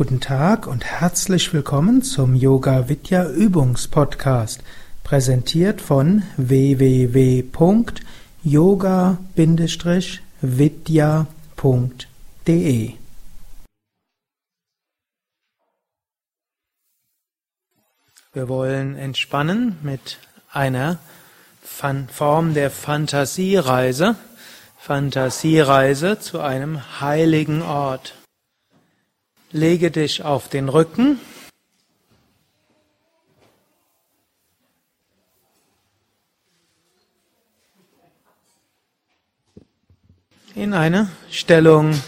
Guten Tag und herzlich willkommen zum Yoga Vidya Übungspodcast, präsentiert von www.yoga-vidya.de. Wir wollen entspannen mit einer Form der Fantasiereise. Fantasiereise zu einem heiligen Ort. Lege dich auf den Rücken. In eine Stellung,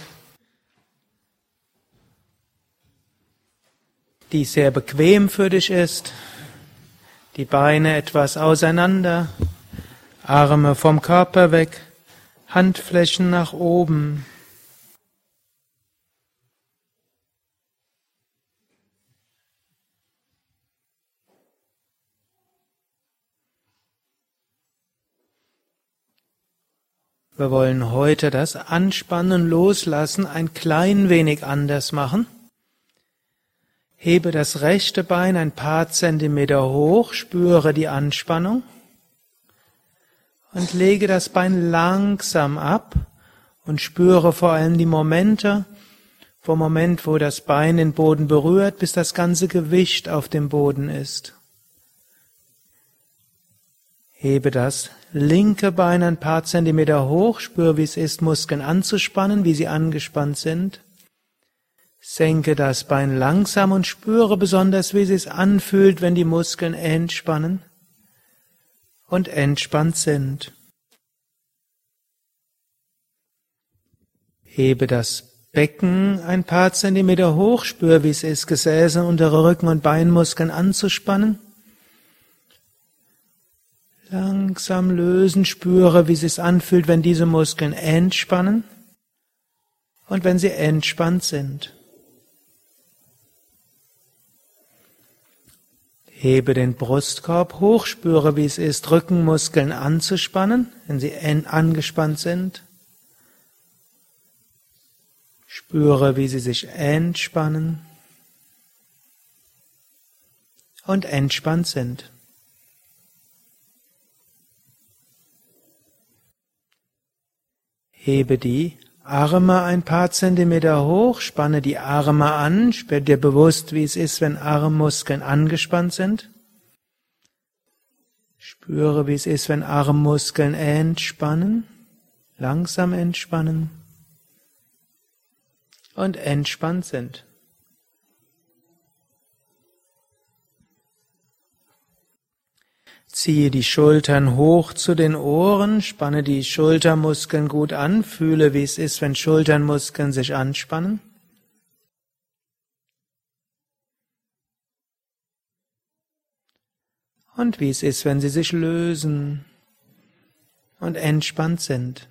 die sehr bequem für dich ist. Die Beine etwas auseinander, Arme vom Körper weg, Handflächen nach oben. Wir wollen heute das Anspannen, Loslassen ein klein wenig anders machen. Hebe das rechte Bein ein paar Zentimeter hoch, spüre die Anspannung und lege das Bein langsam ab und spüre vor allem die Momente, vom Moment, wo das Bein den Boden berührt, bis das ganze Gewicht auf dem Boden ist. Hebe das linke Bein ein paar Zentimeter hoch, spüre, wie es ist, Muskeln anzuspannen, wie sie angespannt sind. Senke das Bein langsam und spüre besonders, wie es sich anfühlt, wenn die Muskeln entspannen und entspannt sind. Hebe das Becken ein paar Zentimeter hoch, spüre, wie es ist, Gesäße, untere Rücken und Beinmuskeln anzuspannen. Langsam lösen, spüre, wie es sich anfühlt, wenn diese Muskeln entspannen und wenn sie entspannt sind. Hebe den Brustkorb hoch, spüre, wie es ist, Rückenmuskeln anzuspannen, wenn sie angespannt sind. Spüre, wie sie sich entspannen und entspannt sind. Hebe die Arme ein paar Zentimeter hoch, spanne die Arme an, spür dir bewusst, wie es ist, wenn Armmuskeln angespannt sind. Spüre, wie es ist, wenn Armmuskeln entspannen, langsam entspannen und entspannt sind. Ziehe die Schultern hoch zu den Ohren, spanne die Schultermuskeln gut an, fühle, wie es ist, wenn Schulternmuskeln sich anspannen. Und wie es ist, wenn sie sich lösen und entspannt sind.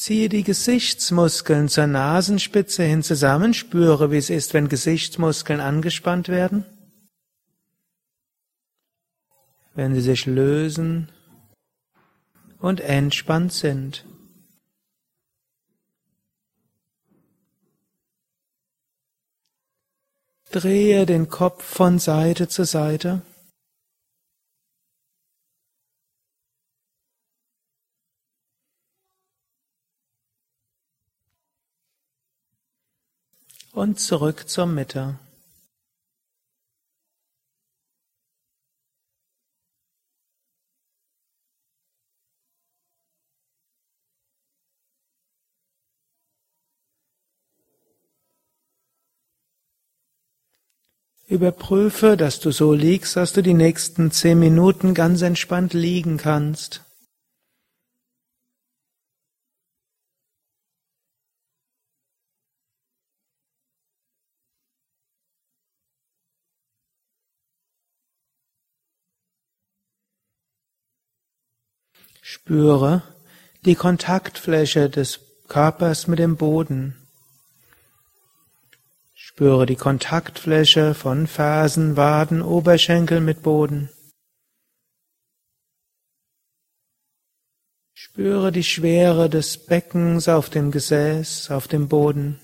Ziehe die Gesichtsmuskeln zur Nasenspitze hin zusammen, spüre, wie es ist, wenn Gesichtsmuskeln angespannt werden. Wenn sie sich lösen und entspannt sind. Drehe den Kopf von Seite zu Seite. Und zurück zur Mitte. Überprüfe, dass du so liegst, dass du die nächsten zehn Minuten ganz entspannt liegen kannst. Spüre die Kontaktfläche des Körpers mit dem Boden. Spüre die Kontaktfläche von Fersen, Waden, Oberschenkel mit Boden. Spüre die Schwere des Beckens auf dem Gesäß, auf dem Boden.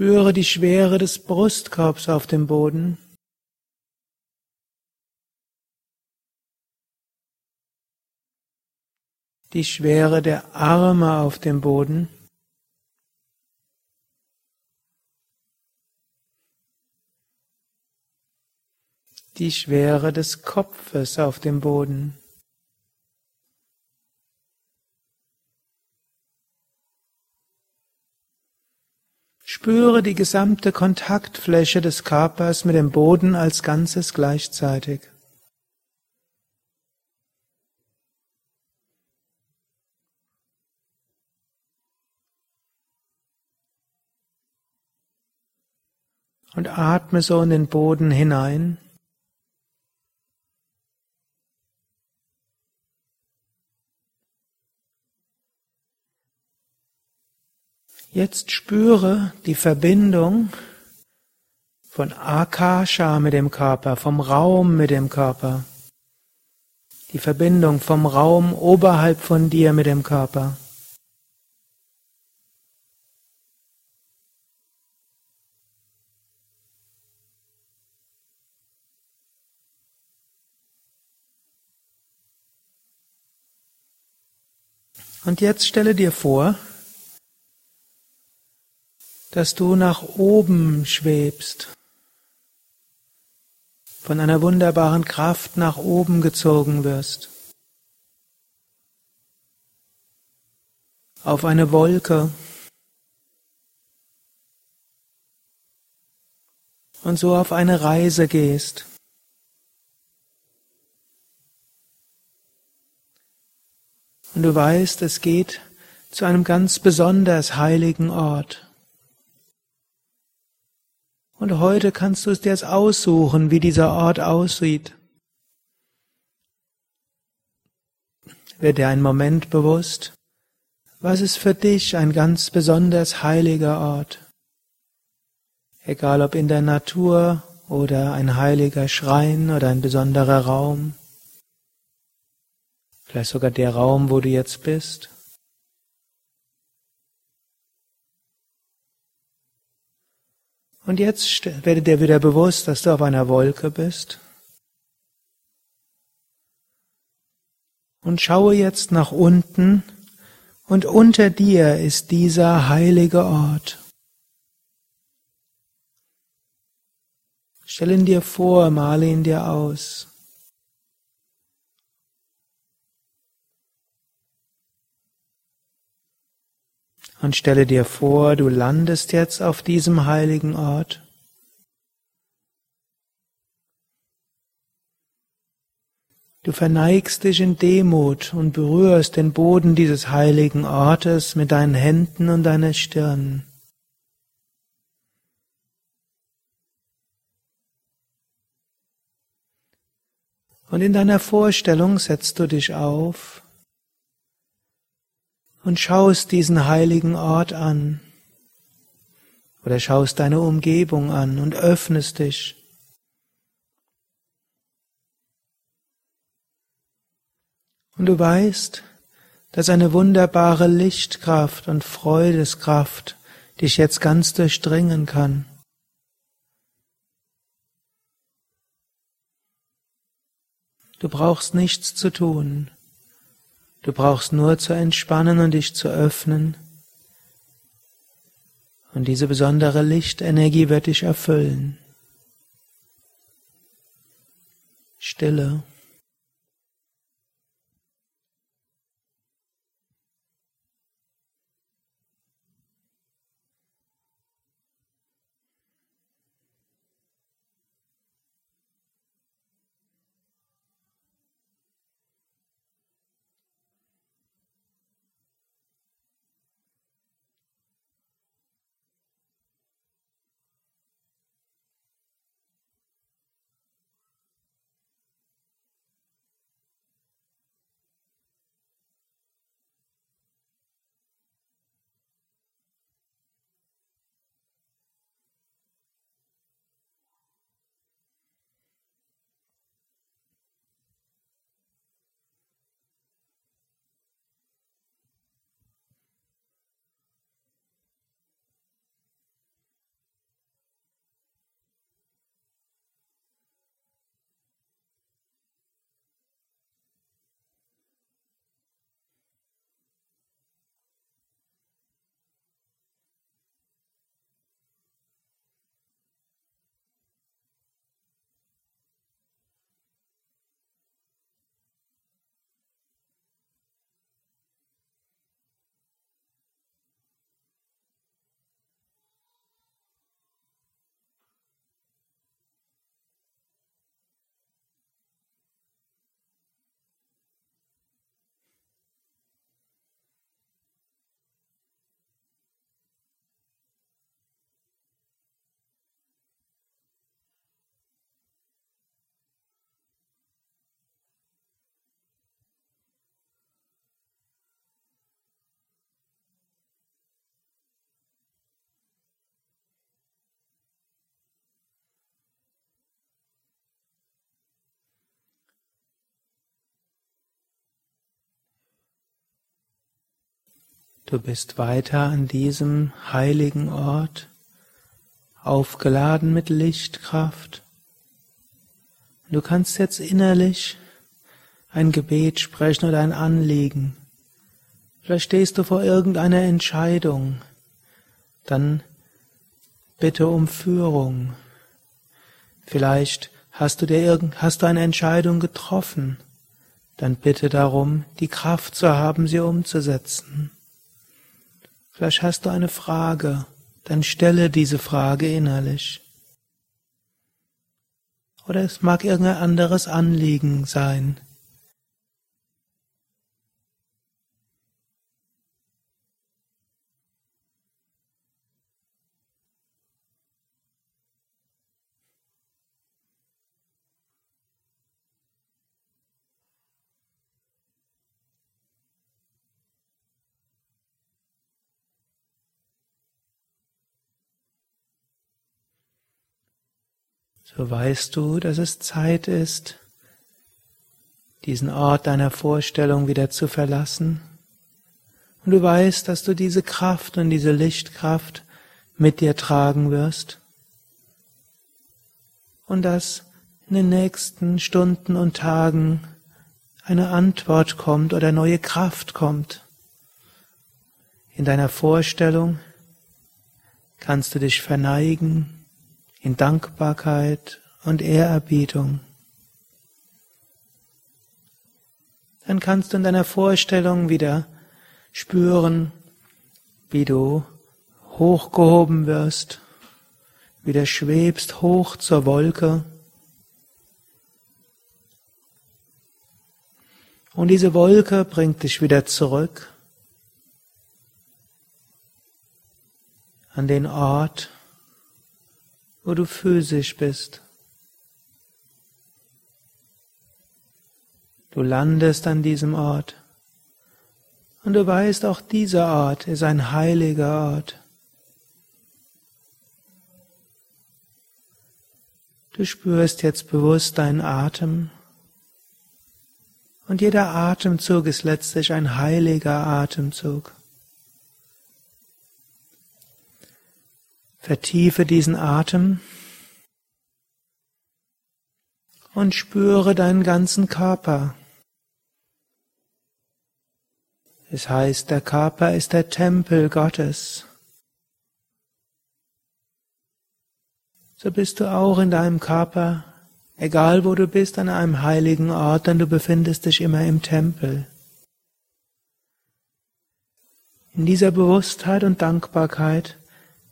Spüre die Schwere des Brustkorbs auf dem Boden. Die Schwere der Arme auf dem Boden. Die Schwere des Kopfes auf dem Boden. Spüre die gesamte Kontaktfläche des Körpers mit dem Boden als Ganzes gleichzeitig. Und atme so in den Boden hinein. Jetzt spüre die Verbindung von Akasha mit dem Körper, vom Raum mit dem Körper. Die Verbindung vom Raum oberhalb von dir mit dem Körper. Und jetzt stelle dir vor, dass du nach oben schwebst, von einer wunderbaren Kraft nach oben gezogen wirst, auf eine Wolke und so auf eine Reise gehst. Und du weißt, es geht zu einem ganz besonders heiligen Ort. Und heute kannst du es dir jetzt aussuchen, wie dieser Ort aussieht. Wird dir ein Moment bewusst, was ist für dich ein ganz besonders heiliger Ort? Egal ob in der Natur oder ein heiliger Schrein oder ein besonderer Raum. Vielleicht sogar der Raum, wo du jetzt bist. Und jetzt werde dir wieder bewusst, dass du auf einer Wolke bist. Und schaue jetzt nach unten und unter dir ist dieser heilige Ort. Stell ihn dir vor, male ihn dir aus. Und stelle dir vor, du landest jetzt auf diesem heiligen Ort. Du verneigst dich in Demut und berührst den Boden dieses heiligen Ortes mit deinen Händen und deiner Stirn. Und in deiner Vorstellung setzt du dich auf und schaust diesen heiligen Ort an oder schaust deine Umgebung an und öffnest dich. Und du weißt, dass eine wunderbare Lichtkraft und Freudeskraft dich jetzt ganz durchdringen kann. Du brauchst nichts zu tun. Du brauchst nur zu entspannen und dich zu öffnen. Und diese besondere Lichtenergie wird dich erfüllen. Stille. Du bist weiter an diesem heiligen Ort, aufgeladen mit Lichtkraft. Du kannst jetzt innerlich ein Gebet sprechen oder ein Anliegen. Vielleicht stehst du vor irgendeiner Entscheidung. Dann bitte um Führung. Vielleicht hast du dir irgend, hast du eine Entscheidung getroffen. Dann bitte darum, die Kraft zu haben, sie umzusetzen. Vielleicht hast du eine Frage, dann stelle diese Frage innerlich. Oder es mag irgendein anderes Anliegen sein. So weißt du, dass es Zeit ist, diesen Ort deiner Vorstellung wieder zu verlassen. Und du weißt, dass du diese Kraft und diese Lichtkraft mit dir tragen wirst. Und dass in den nächsten Stunden und Tagen eine Antwort kommt oder neue Kraft kommt. In deiner Vorstellung kannst du dich verneigen in Dankbarkeit und Ehrerbietung. Dann kannst du in deiner Vorstellung wieder spüren, wie du hochgehoben wirst, wieder schwebst hoch zur Wolke. Und diese Wolke bringt dich wieder zurück an den Ort, wo du physisch bist. Du landest an diesem Ort und du weißt, auch dieser Ort ist ein heiliger Ort. Du spürst jetzt bewusst deinen Atem und jeder Atemzug ist letztlich ein heiliger Atemzug. Vertiefe diesen Atem und spüre deinen ganzen Körper. Es heißt, der Körper ist der Tempel Gottes. So bist du auch in deinem Körper, egal wo du bist, an einem heiligen Ort, denn du befindest dich immer im Tempel. In dieser Bewusstheit und Dankbarkeit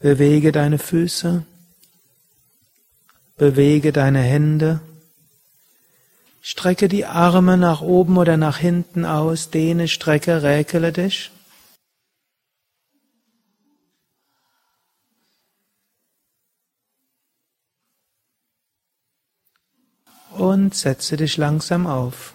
Bewege deine Füße, bewege deine Hände, strecke die Arme nach oben oder nach hinten aus, dehne, strecke, räkele dich. Und setze dich langsam auf.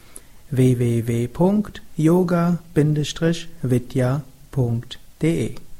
www.yoga-vidya.de